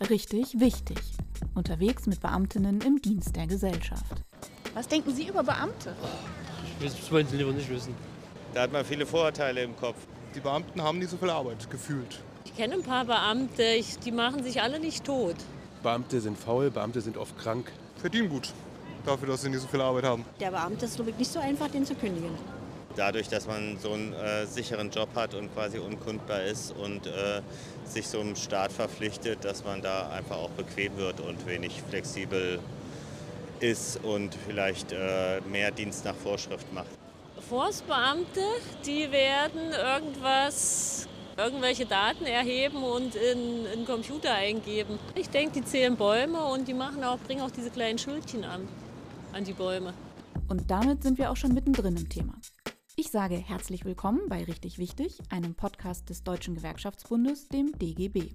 Richtig wichtig. Unterwegs mit Beamtinnen im Dienst der Gesellschaft. Was denken Sie über Beamte? Ich will- das wollen Sie lieber nicht wissen. Da hat man viele Vorurteile im Kopf. Die Beamten haben nicht so viel Arbeit, gefühlt. Ich kenne ein paar Beamte, ich, die machen sich alle nicht tot. Beamte sind faul, Beamte sind oft krank. Verdienen gut, dafür, dass sie nicht so viel Arbeit haben. Der Beamte ist, glaube ich, nicht so einfach, den zu kündigen. Dadurch, dass man so einen äh, sicheren Job hat und quasi unkundbar ist und äh, sich so einem Staat verpflichtet, dass man da einfach auch bequem wird und wenig flexibel ist und vielleicht äh, mehr Dienst nach Vorschrift macht. Forstbeamte, die werden irgendwas, irgendwelche Daten erheben und in in den Computer eingeben. Ich denke, die zählen Bäume und die machen auch, bringen auch diese kleinen Schildchen an, an die Bäume. Und damit sind wir auch schon mittendrin im Thema. Ich sage herzlich willkommen bei Richtig Wichtig, einem Podcast des Deutschen Gewerkschaftsbundes, dem DGB.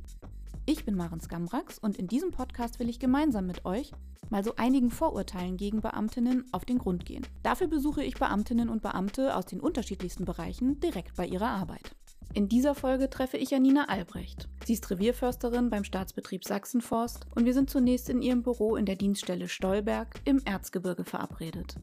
Ich bin Maren Skamrax und in diesem Podcast will ich gemeinsam mit euch mal so einigen Vorurteilen gegen Beamtinnen auf den Grund gehen. Dafür besuche ich Beamtinnen und Beamte aus den unterschiedlichsten Bereichen direkt bei ihrer Arbeit. In dieser Folge treffe ich Janina Albrecht. Sie ist Revierförsterin beim Staatsbetrieb Sachsenforst und wir sind zunächst in ihrem Büro in der Dienststelle Stolberg im Erzgebirge verabredet.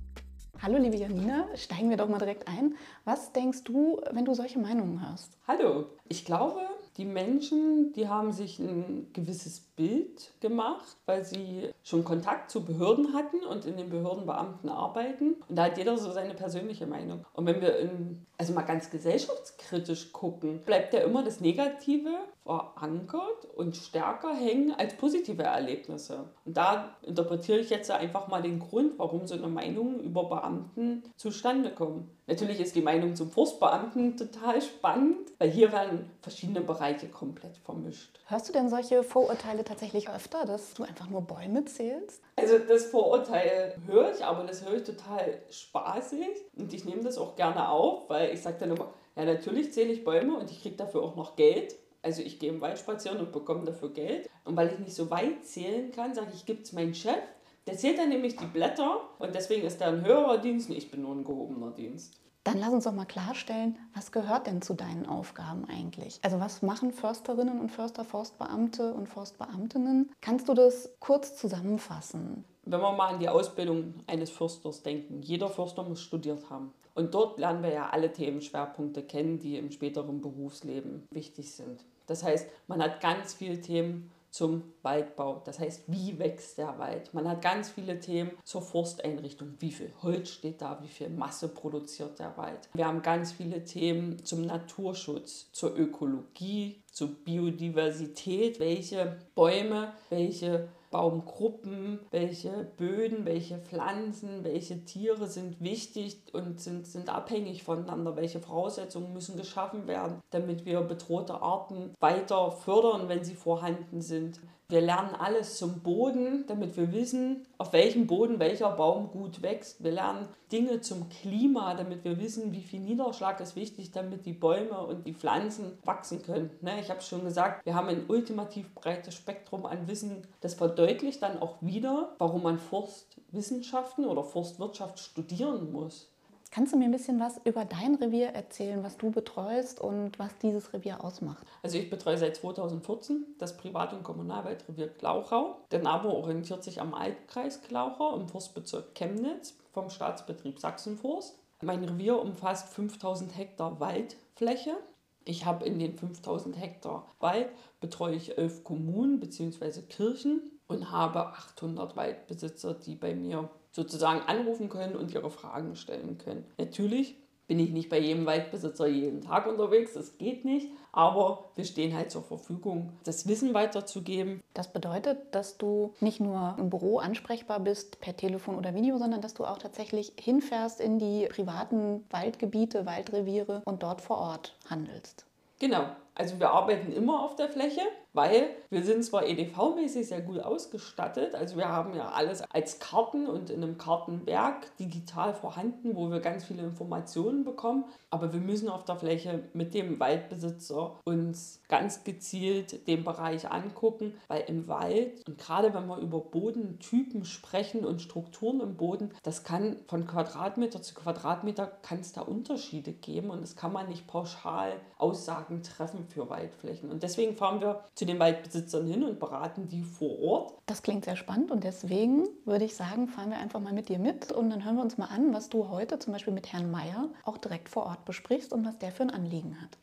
Hallo liebe Janina, steigen wir doch mal direkt ein. Was denkst du, wenn du solche Meinungen hörst? Hallo, ich glaube, die Menschen, die haben sich ein gewisses Bild gemacht, weil sie schon Kontakt zu Behörden hatten und in den Behörden Beamten arbeiten. Und da hat jeder so seine persönliche Meinung. Und wenn wir in, also mal ganz gesellschaftskritisch gucken, bleibt ja immer das Negative verankert und stärker hängen als positive Erlebnisse. Und da interpretiere ich jetzt einfach mal den Grund, warum so eine Meinung über Beamten zustande kommt. Natürlich ist die Meinung zum Forstbeamten total spannend, weil hier werden verschiedene Bereiche komplett vermischt. Hörst du denn solche Vorurteile tatsächlich öfter, dass du einfach nur Bäume zählst? Also das Vorurteil höre ich, aber das höre ich total spaßig und ich nehme das auch gerne auf, weil ich sage dann immer, ja natürlich zähle ich Bäume und ich kriege dafür auch noch Geld. Also ich gehe im Wald spazieren und bekomme dafür Geld. Und weil ich nicht so weit zählen kann, sage ich, gibt es meinen Chef. Der zählt dann nämlich die Blätter und deswegen ist er ein höherer Dienst und ich bin nur ein gehobener Dienst. Dann lass uns doch mal klarstellen, was gehört denn zu deinen Aufgaben eigentlich? Also was machen Försterinnen und Förster, Forstbeamte und Forstbeamtinnen? Kannst du das kurz zusammenfassen? Wenn wir mal an die Ausbildung eines Försters denken, jeder Förster muss studiert haben. Und dort lernen wir ja alle Themenschwerpunkte kennen, die im späteren Berufsleben wichtig sind. Das heißt, man hat ganz viele Themen zum Waldbau. Das heißt, wie wächst der Wald? Man hat ganz viele Themen zur Forsteinrichtung. Wie viel Holz steht da? Wie viel Masse produziert der Wald? Wir haben ganz viele Themen zum Naturschutz, zur Ökologie, zur Biodiversität. Welche Bäume, welche Baumgruppen, welche Böden, welche Pflanzen, welche Tiere sind wichtig und sind, sind abhängig voneinander, welche Voraussetzungen müssen geschaffen werden, damit wir bedrohte Arten weiter fördern, wenn sie vorhanden sind. Wir lernen alles zum Boden, damit wir wissen, auf welchem Boden welcher Baum gut wächst. Wir lernen Dinge zum Klima, damit wir wissen, wie viel Niederschlag ist wichtig, damit die Bäume und die Pflanzen wachsen können. Ne, Ich habe schon gesagt, wir haben ein ultimativ breites Spektrum an Wissen. Das verdeutlicht dann auch wieder, warum man Forstwissenschaften oder Forstwirtschaft studieren muss. Kannst du mir ein bisschen was über dein Revier erzählen, was du betreust und was dieses Revier ausmacht? Also ich betreue seit 2014 das Privat- und Kommunalwaldrevier Glauchau. Der Name orientiert sich am Altkreis Glauchau im Forstbezirk Chemnitz vom Staatsbetrieb Sachsenforst. Mein Revier umfasst 5000 Hektar Waldfläche. Ich habe in den 5000 Hektar Wald betreue ich elf Kommunen bzw. Kirchen und habe 800 Waldbesitzer, die bei mir sozusagen anrufen können und ihre Fragen stellen können. Natürlich bin ich nicht bei jedem Waldbesitzer jeden Tag unterwegs, das geht nicht, aber wir stehen halt zur Verfügung, das Wissen weiterzugeben. Das bedeutet, dass du nicht nur im Büro ansprechbar bist per Telefon oder Video, sondern dass du auch tatsächlich hinfährst in die privaten Waldgebiete, Waldreviere und dort vor Ort handelst. Genau, also wir arbeiten immer auf der Fläche, weil wir sind zwar EDV-mäßig sehr gut ausgestattet, also wir haben ja alles als Karten und in einem Kartenwerk digital vorhanden, wo wir ganz viele Informationen bekommen, aber wir müssen auf der Fläche mit dem Waldbesitzer uns ganz gezielt den Bereich angucken, weil im Wald und gerade wenn wir über Bodentypen sprechen und Strukturen im Boden, das kann von Quadratmeter zu Quadratmeter kann es da Unterschiede geben und das kann man nicht pauschal Aussagen treffen für Waldflächen. Und deswegen fahren wir zu den Waldbesitzern hin und beraten die vor Ort. Das klingt sehr spannend und deswegen würde ich sagen, fahren wir einfach mal mit dir mit und dann hören wir uns mal an, was du heute zum Beispiel mit Herrn Meier auch direkt vor Ort besprichst und was der für ein Anliegen hat.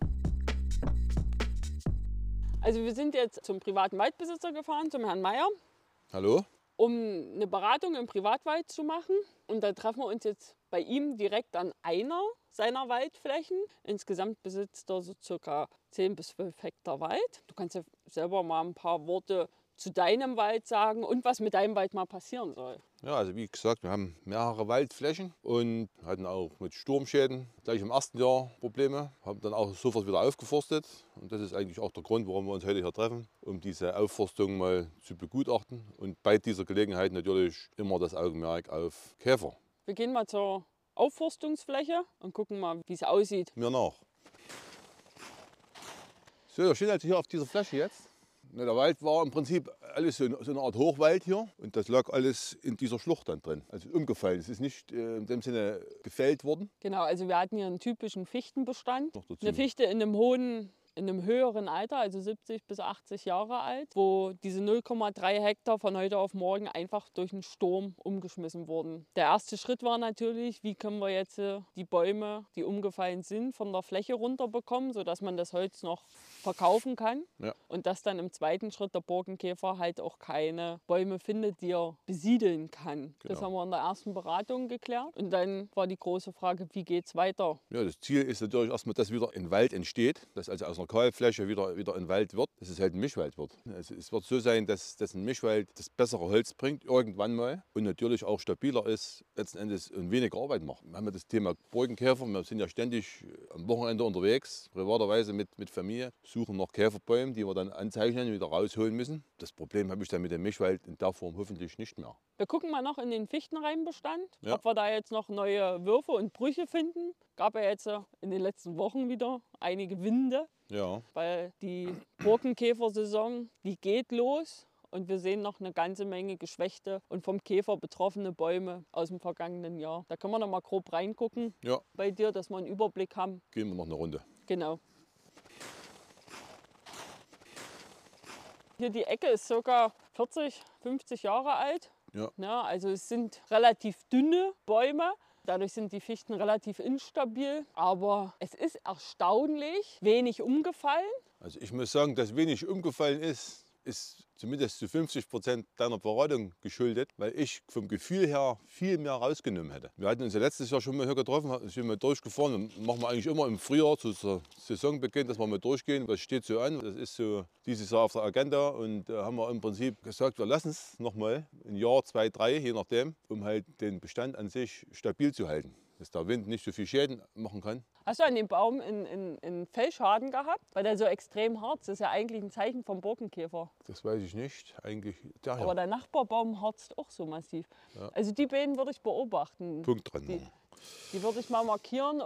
Also wir sind jetzt zum privaten Waldbesitzer gefahren, zum Herrn Meier. Hallo? Um eine Beratung im Privatwald zu machen. Und da treffen wir uns jetzt bei ihm direkt an einer seiner Waldflächen. Insgesamt besitzt er so circa 10 bis 12 Hektar Wald. Du kannst ja selber mal ein paar Worte zu deinem Wald sagen und was mit deinem Wald mal passieren soll. Ja, also wie gesagt, wir haben mehrere Waldflächen und hatten auch mit Sturmschäden gleich im ersten Jahr Probleme. Haben dann auch sofort wieder aufgeforstet. Und das ist eigentlich auch der Grund, warum wir uns heute hier treffen, um diese Aufforstung mal zu begutachten. Und bei dieser Gelegenheit natürlich immer das Augenmerk auf Käfer. Wir gehen mal zur Aufforstungsfläche und gucken mal, wie es aussieht. Mir nach. So, wir stehen also hier auf dieser Fläche jetzt. Ne, der Wald war im Prinzip alles so eine Art Hochwald hier und das lag alles in dieser Schlucht dann drin. Also umgefallen. Es ist nicht äh, in dem Sinne gefällt worden. Genau, also wir hatten hier einen typischen Fichtenbestand. Eine Fichte in einem hohen in einem höheren Alter, also 70 bis 80 Jahre alt, wo diese 0,3 Hektar von heute auf morgen einfach durch einen Sturm umgeschmissen wurden. Der erste Schritt war natürlich, wie können wir jetzt äh, die Bäume, die umgefallen sind, von der Fläche runterbekommen, sodass man das Holz noch verkaufen kann. Ja. Und dass dann im zweiten Schritt der Borkenkäfer halt auch keine Bäume findet, die er besiedeln kann. Genau. Das haben wir in der ersten Beratung geklärt. Und dann war die große Frage, wie geht es weiter? Ja, das Ziel ist natürlich erstmal, dass wieder ein Wald entsteht, dass also aus einer Kahlfläche wieder, wieder ein Wald wird, dass es halt ein Mischwald wird. Es, es wird so sein, dass, dass ein Mischwald das bessere Holz bringt, irgendwann mal, und natürlich auch stabiler ist, letzten Endes und weniger Arbeit macht. Wir haben ja das Thema Borkenkäfer, wir sind ja ständig am Wochenende unterwegs, privaterweise mit, mit Familie, suchen nach Käferbäumen, die wir dann anzeichnen und wieder rausholen müssen. Das Problem habe ich dann mit dem Mischwald in der Form hoffentlich nicht mehr. Wir gucken mal noch in den Fichtenreimbestand, Ja. ob wir da jetzt noch neue Würfe und Brüche finden. Gab ja jetzt in den letzten Wochen wieder einige Winde, Ja, weil die Borkenkäfersaison, die geht los. Und wir sehen noch eine ganze Menge geschwächte und vom Käfer betroffene Bäume aus dem vergangenen Jahr. Da können wir noch mal grob reingucken ja, bei dir, dass wir einen Überblick haben. gehen wir noch eine Runde. Genau. Hier die Ecke ist ca. 40, 50 Jahre alt. Ja. Ja, also es sind relativ dünne Bäume. Dadurch sind die Fichten relativ instabil. Aber es ist erstaunlich wenig umgefallen. Also ich muss sagen, dass wenig umgefallen ist, ist zumindest zu 50 Prozent deiner Beratung geschuldet, weil ich vom Gefühl her viel mehr rausgenommen hätte. Wir hatten uns ja letztes Jahr schon mal hier getroffen, sind mal durchgefahren und machen wir eigentlich immer im Frühjahr zu Saisonbeginn, dass wir mal durchgehen. Was steht so an? Das ist so dieses Jahr auf der Agenda und da haben wir im Prinzip gesagt, wir lassen es nochmal ein Jahr, zwei, drei, je nachdem, um halt den Bestand an sich stabil zu halten. Dass der Wind nicht so viel Schäden machen kann. Hast du an dem Baum einen, einen, einen Fellschaden gehabt? Weil der so extrem harzt. Das ist ja eigentlich ein Zeichen vom Borkenkäfer. Das weiß ich nicht. Eigentlich der Aber der Nachbarbaum harzt auch so massiv. Ja. Also die beiden würde ich beobachten. Punkt dran Die, machen. die würde ich mal markieren.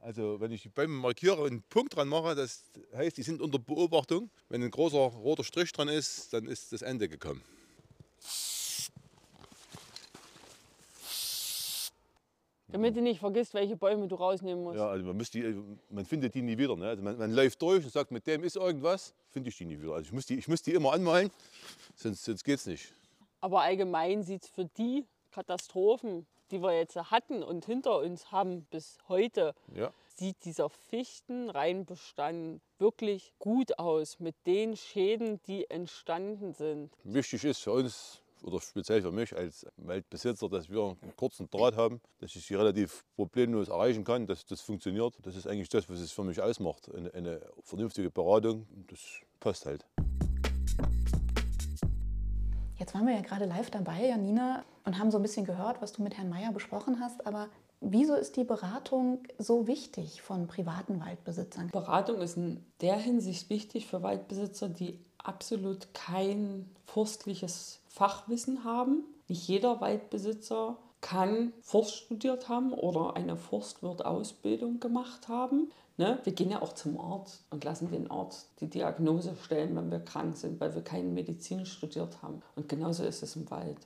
Also wenn ich die Bäume markiere und einen Punkt dran mache, das heißt, die sind unter Beobachtung. Wenn ein großer roter Strich dran ist, dann ist das Ende gekommen. Damit du nicht vergisst, welche Bäume du rausnehmen musst. Ja, also man, muss die, man findet die nie wieder. Ne? Also man, man läuft durch und sagt, mit dem ist irgendwas, finde ich die nie wieder. Also ich muss die, ich muss die immer anmalen, sonst, sonst geht es nicht. Aber allgemein sieht es für die Katastrophen, die wir jetzt hatten und hinter uns haben bis heute, Ja. sieht dieser Fichtenreinbestand wirklich gut aus mit den Schäden, die entstanden sind. Wichtig ist für uns, oder speziell für mich als Waldbesitzer, dass wir einen kurzen Draht haben, dass ich sie relativ problemlos erreichen kann, dass das funktioniert. Das ist eigentlich das, was es für mich ausmacht. Eine, eine vernünftige Beratung, das passt halt. Jetzt waren wir ja gerade live dabei, Janina, und haben so ein bisschen gehört, was du mit Herrn Meier besprochen hast. Aber wieso ist die Beratung so wichtig von privaten Waldbesitzern? Beratung ist in der Hinsicht wichtig für Waldbesitzer, die absolut kein forstliches Fachwissen haben. Nicht jeder Waldbesitzer kann Forst studiert haben oder eine Forstwirt-Ausbildung gemacht haben. Ne? Wir gehen ja auch zum Arzt und lassen den Arzt die Diagnose stellen, wenn wir krank sind, weil wir keine Medizin studiert haben. Und genauso ist es im Wald.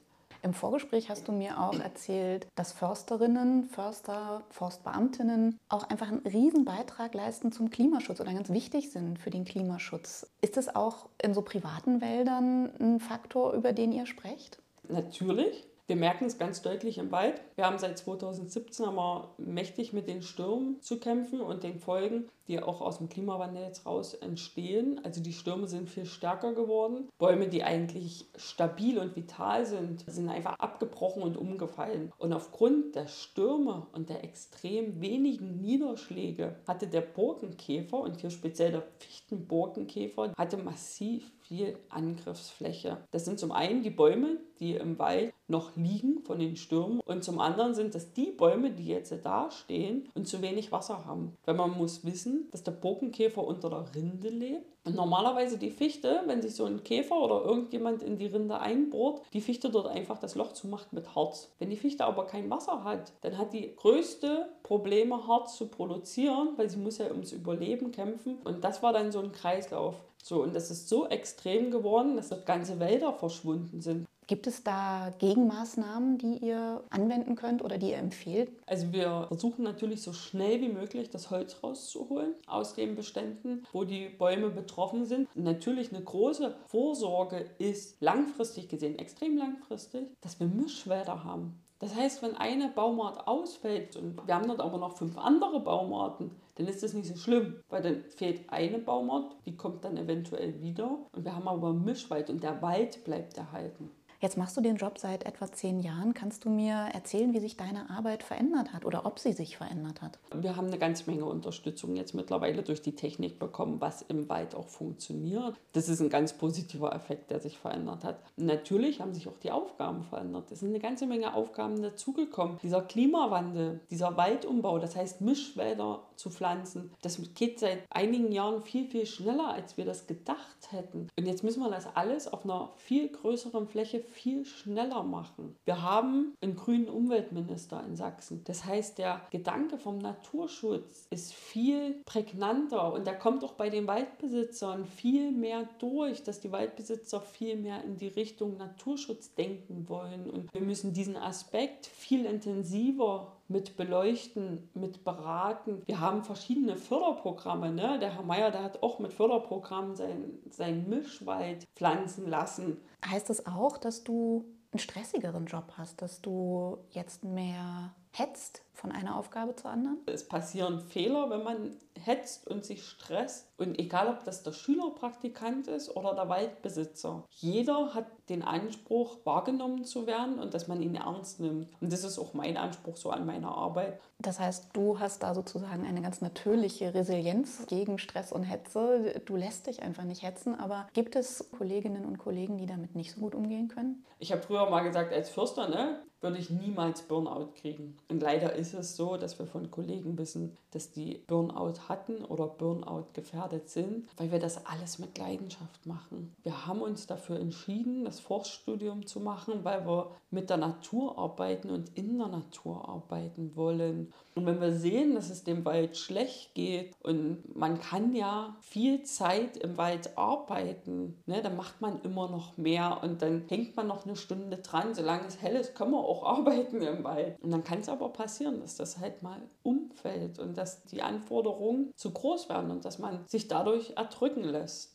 Im Vorgespräch hast du mir auch erzählt, dass Försterinnen, Förster, Forstbeamtinnen auch einfach einen riesen Beitrag leisten zum Klimaschutz oder ganz wichtig sind für den Klimaschutz. Ist das auch in so privaten Wäldern ein Faktor, über den ihr sprecht? Natürlich. Wir merken es ganz deutlich im Wald. Wir haben seit 2017 aber mächtig mit den Stürmen zu kämpfen und den Folgen die auch aus dem Klimawandel jetzt raus entstehen. Also die Stürme sind viel stärker geworden. Bäume, die eigentlich stabil und vital sind, sind einfach abgebrochen und umgefallen. Und aufgrund der Stürme und der extrem wenigen Niederschläge hatte der Borkenkäfer und hier speziell der Fichtenborkenkäfer hatte massiv viel Angriffsfläche. Das sind zum einen die Bäume, die im Wald noch liegen von den Stürmen und zum anderen sind das die Bäume, die jetzt da stehen und zu wenig Wasser haben. Weil man muss wissen, dass der Borkenkäfer unter der Rinde lebt. Und normalerweise die Fichte, wenn sich so ein Käfer oder irgendjemand in die Rinde einbohrt, die Fichte dort einfach das Loch zumacht mit Harz. Wenn die Fichte aber kein Wasser hat, dann hat die größte Probleme, Harz zu produzieren, weil sie muss ja ums Überleben kämpfen. Und das war dann so ein Kreislauf. So, und das ist so extrem geworden, dass dort ganze Wälder verschwunden sind. Gibt es da Gegenmaßnahmen, die ihr anwenden könnt oder die ihr empfehlt? Also wir versuchen natürlich so schnell wie möglich das Holz rauszuholen aus den Beständen, wo die Bäume betroffen sind. natürlich eine große Vorsorge ist langfristig gesehen, extrem langfristig, dass wir Mischwälder haben. Das heißt, wenn eine Baumart ausfällt und wir haben dort aber noch fünf andere Baumarten, dann ist das nicht so schlimm, weil dann fehlt eine Baumart, die kommt dann eventuell wieder und wir haben aber Mischwald und der Wald bleibt erhalten. Jetzt machst du den Job seit etwa zehn Jahren. Kannst du mir erzählen, wie sich deine Arbeit verändert hat oder ob sie sich verändert hat? Wir haben eine ganze Menge Unterstützung jetzt mittlerweile durch die Technik bekommen, was im Wald auch funktioniert. Das ist ein ganz positiver Effekt, der sich verändert hat. Natürlich haben sich auch die Aufgaben verändert. Es sind eine ganze Menge Aufgaben dazugekommen. Dieser Klimawandel, dieser Waldumbau, das heißt Mischwälder zu pflanzen, das geht seit einigen Jahren viel, viel schneller, als wir das gedacht hätten. Und jetzt müssen wir das alles auf einer viel größeren Fläche viel schneller machen. Wir haben einen grünen Umweltminister in Sachsen. Das heißt, der Gedanke vom Naturschutz ist viel prägnanter und der kommt auch bei den Waldbesitzern viel mehr durch, dass die Waldbesitzer viel mehr in die Richtung Naturschutz denken wollen. Und wir müssen diesen Aspekt viel intensiver mit beleuchten, mit beraten. Wir haben verschiedene Förderprogramme. Ne? Der Herr Meier, der hat auch mit Förderprogrammen sein, sein Mischwald pflanzen lassen. Heißt das auch, dass du einen stressigeren Job hast, dass du jetzt mehr hetzt von einer Aufgabe zur anderen? Es passieren Fehler, wenn man hetzt und sich stresst. Und egal, ob das der Schülerpraktikant ist oder der Waldbesitzer, jeder hat den Anspruch, wahrgenommen zu werden und dass man ihn ernst nimmt. Und das ist auch mein Anspruch so an meiner Arbeit. Das heißt, du hast da sozusagen eine ganz natürliche Resilienz gegen Stress und Hetze. Du lässt dich einfach nicht hetzen. Aber gibt es Kolleginnen und Kollegen, die damit nicht so gut umgehen können? Ich habe früher mal gesagt, als Fürster, ne, würde ich niemals Burnout kriegen. Und leider ist es so, dass wir von Kollegen wissen, dass die Burnout hatten oder Burnout gefährdet sind, weil wir das alles mit Leidenschaft machen. Wir haben uns dafür entschieden, das Forststudium zu machen, weil wir mit der Natur arbeiten und in der Natur arbeiten wollen. Und wenn wir sehen, dass es dem Wald schlecht geht und man kann ja viel Zeit im Wald arbeiten, ne, dann macht man immer noch mehr und dann hängt man noch eine Stunde dran. Solange es hell ist, können wir auch arbeiten im Wald. Und dann kann es aber passieren, dass das halt mal umfällt und dass die Anforderungen zu groß werden und dass man sich dadurch erdrücken lässt.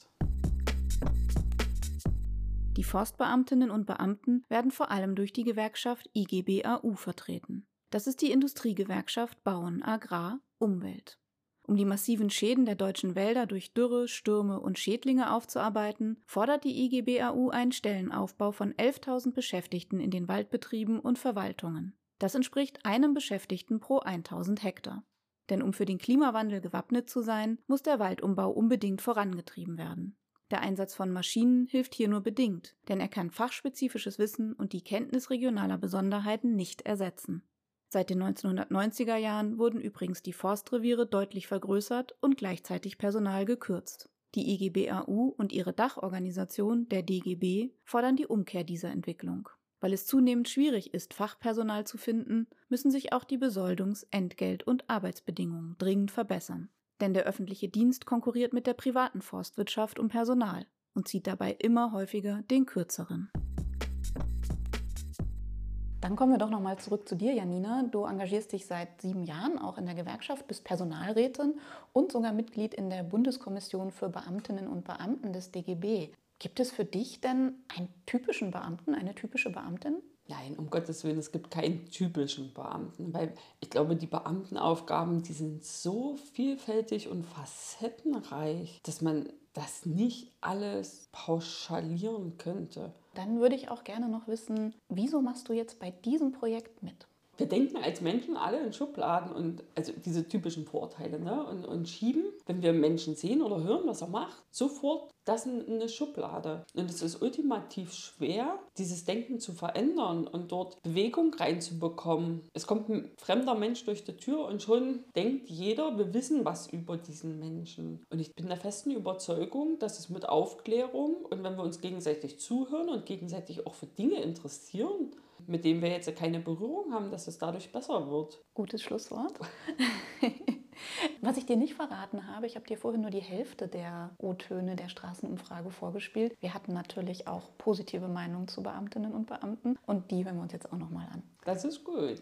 Die Forstbeamtinnen und Beamten werden vor allem durch die Gewerkschaft IGBAU vertreten. Das ist die Industriegewerkschaft Bauen, Agrar, Umwelt. Um die massiven Schäden der deutschen Wälder durch Dürre, Stürme und Schädlinge aufzuarbeiten, fordert die IGBAU einen Stellenaufbau von 11.000 Beschäftigten in den Waldbetrieben und Verwaltungen. Das entspricht einem Beschäftigten pro 1000 Hektar. Denn um für den Klimawandel gewappnet zu sein, muss der Waldumbau unbedingt vorangetrieben werden. Der Einsatz von Maschinen hilft hier nur bedingt, denn er kann fachspezifisches Wissen und die Kenntnis regionaler Besonderheiten nicht ersetzen. Seit den 1990er Jahren wurden übrigens die Forstreviere deutlich vergrößert und gleichzeitig Personal gekürzt. Die IGBAU und ihre Dachorganisation, der DGB, fordern die Umkehr dieser Entwicklung. Weil es zunehmend schwierig ist, Fachpersonal zu finden, müssen sich auch die Besoldungs-, Entgelt- und Arbeitsbedingungen dringend verbessern. Denn der öffentliche Dienst konkurriert mit der privaten Forstwirtschaft um Personal und zieht dabei immer häufiger den kürzeren. Dann kommen wir doch noch mal zurück zu dir, Janina. Du engagierst dich seit sieben Jahren auch in der Gewerkschaft, bist Personalrätin und sogar Mitglied in der Bundeskommission für Beamtinnen und Beamten des DGB. Gibt es für dich denn einen typischen Beamten, eine typische Beamtin? Nein, um Gottes Willen, es gibt keinen typischen Beamten, weil ich glaube, die Beamtenaufgaben, die sind so vielfältig und facettenreich, dass man das nicht alles pauschalieren könnte. Dann würde ich auch gerne noch wissen, wieso machst du jetzt bei diesem Projekt mit? wir denken als Menschen alle in Schubladen und also diese typischen Vorteile ne? und, und schieben, wenn wir Menschen sehen oder hören, was er macht, sofort das in eine Schublade. Und es ist ultimativ schwer, dieses Denken zu verändern und dort Bewegung reinzubekommen. Es kommt ein fremder Mensch durch die Tür und schon denkt jeder, wir wissen was über diesen Menschen. Und ich bin der festen Überzeugung, dass es mit Aufklärung und wenn wir uns gegenseitig zuhören und gegenseitig auch für Dinge interessieren, mit dem wir jetzt keine Berührung haben, dass es dadurch besser wird. Gutes Schlusswort. Was ich dir nicht verraten habe, ich habe dir vorhin nur die Hälfte der O-Töne der Straßenumfrage vorgespielt. Wir hatten natürlich auch positive Meinungen zu Beamtinnen und Beamten und die hören wir uns jetzt auch nochmal an. Das ist gut.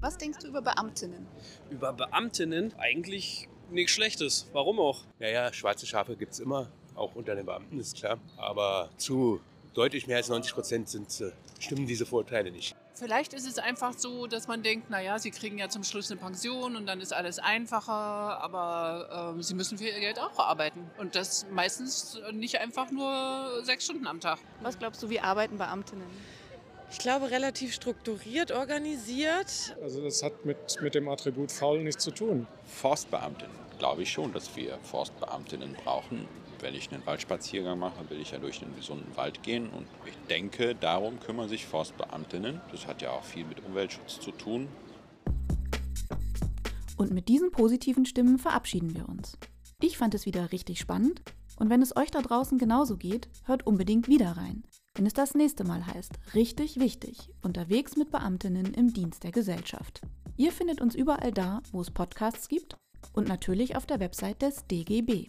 Was denkst du über Beamtinnen? Über Beamtinnen eigentlich nichts Schlechtes. Warum auch? Ja, ja, schwarze Schafe gibt es immer, auch unter den Beamten, ist klar. Aber zu deutlich mehr als 90 Prozent sind, äh, stimmen diese Vorteile nicht. Vielleicht ist es einfach so, dass man denkt, naja, sie kriegen ja zum Schluss eine Pension und dann ist alles einfacher, aber äh, sie müssen für ihr Geld auch arbeiten. Und das meistens nicht einfach nur sechs Stunden am Tag. Was glaubst du, wie arbeiten Beamtinnen? Ich glaube, relativ strukturiert organisiert. Also das hat mit, mit dem Attribut faul nichts zu tun. Forstbeamtinnen glaube ich schon, dass wir Forstbeamtinnen brauchen wenn ich einen Waldspaziergang mache, will ich ja durch einen gesunden Wald gehen. Und ich denke, darum kümmern sich Forstbeamtinnen. Das hat ja auch viel mit Umweltschutz zu tun. Und mit diesen positiven Stimmen verabschieden wir uns. Ich fand es wieder richtig spannend. Und wenn es euch da draußen genauso geht, hört unbedingt wieder rein. Wenn es das nächste Mal heißt, richtig wichtig, unterwegs mit Beamtinnen im Dienst der Gesellschaft. Ihr findet uns überall da, wo es Podcasts gibt und natürlich auf der Website des DGB.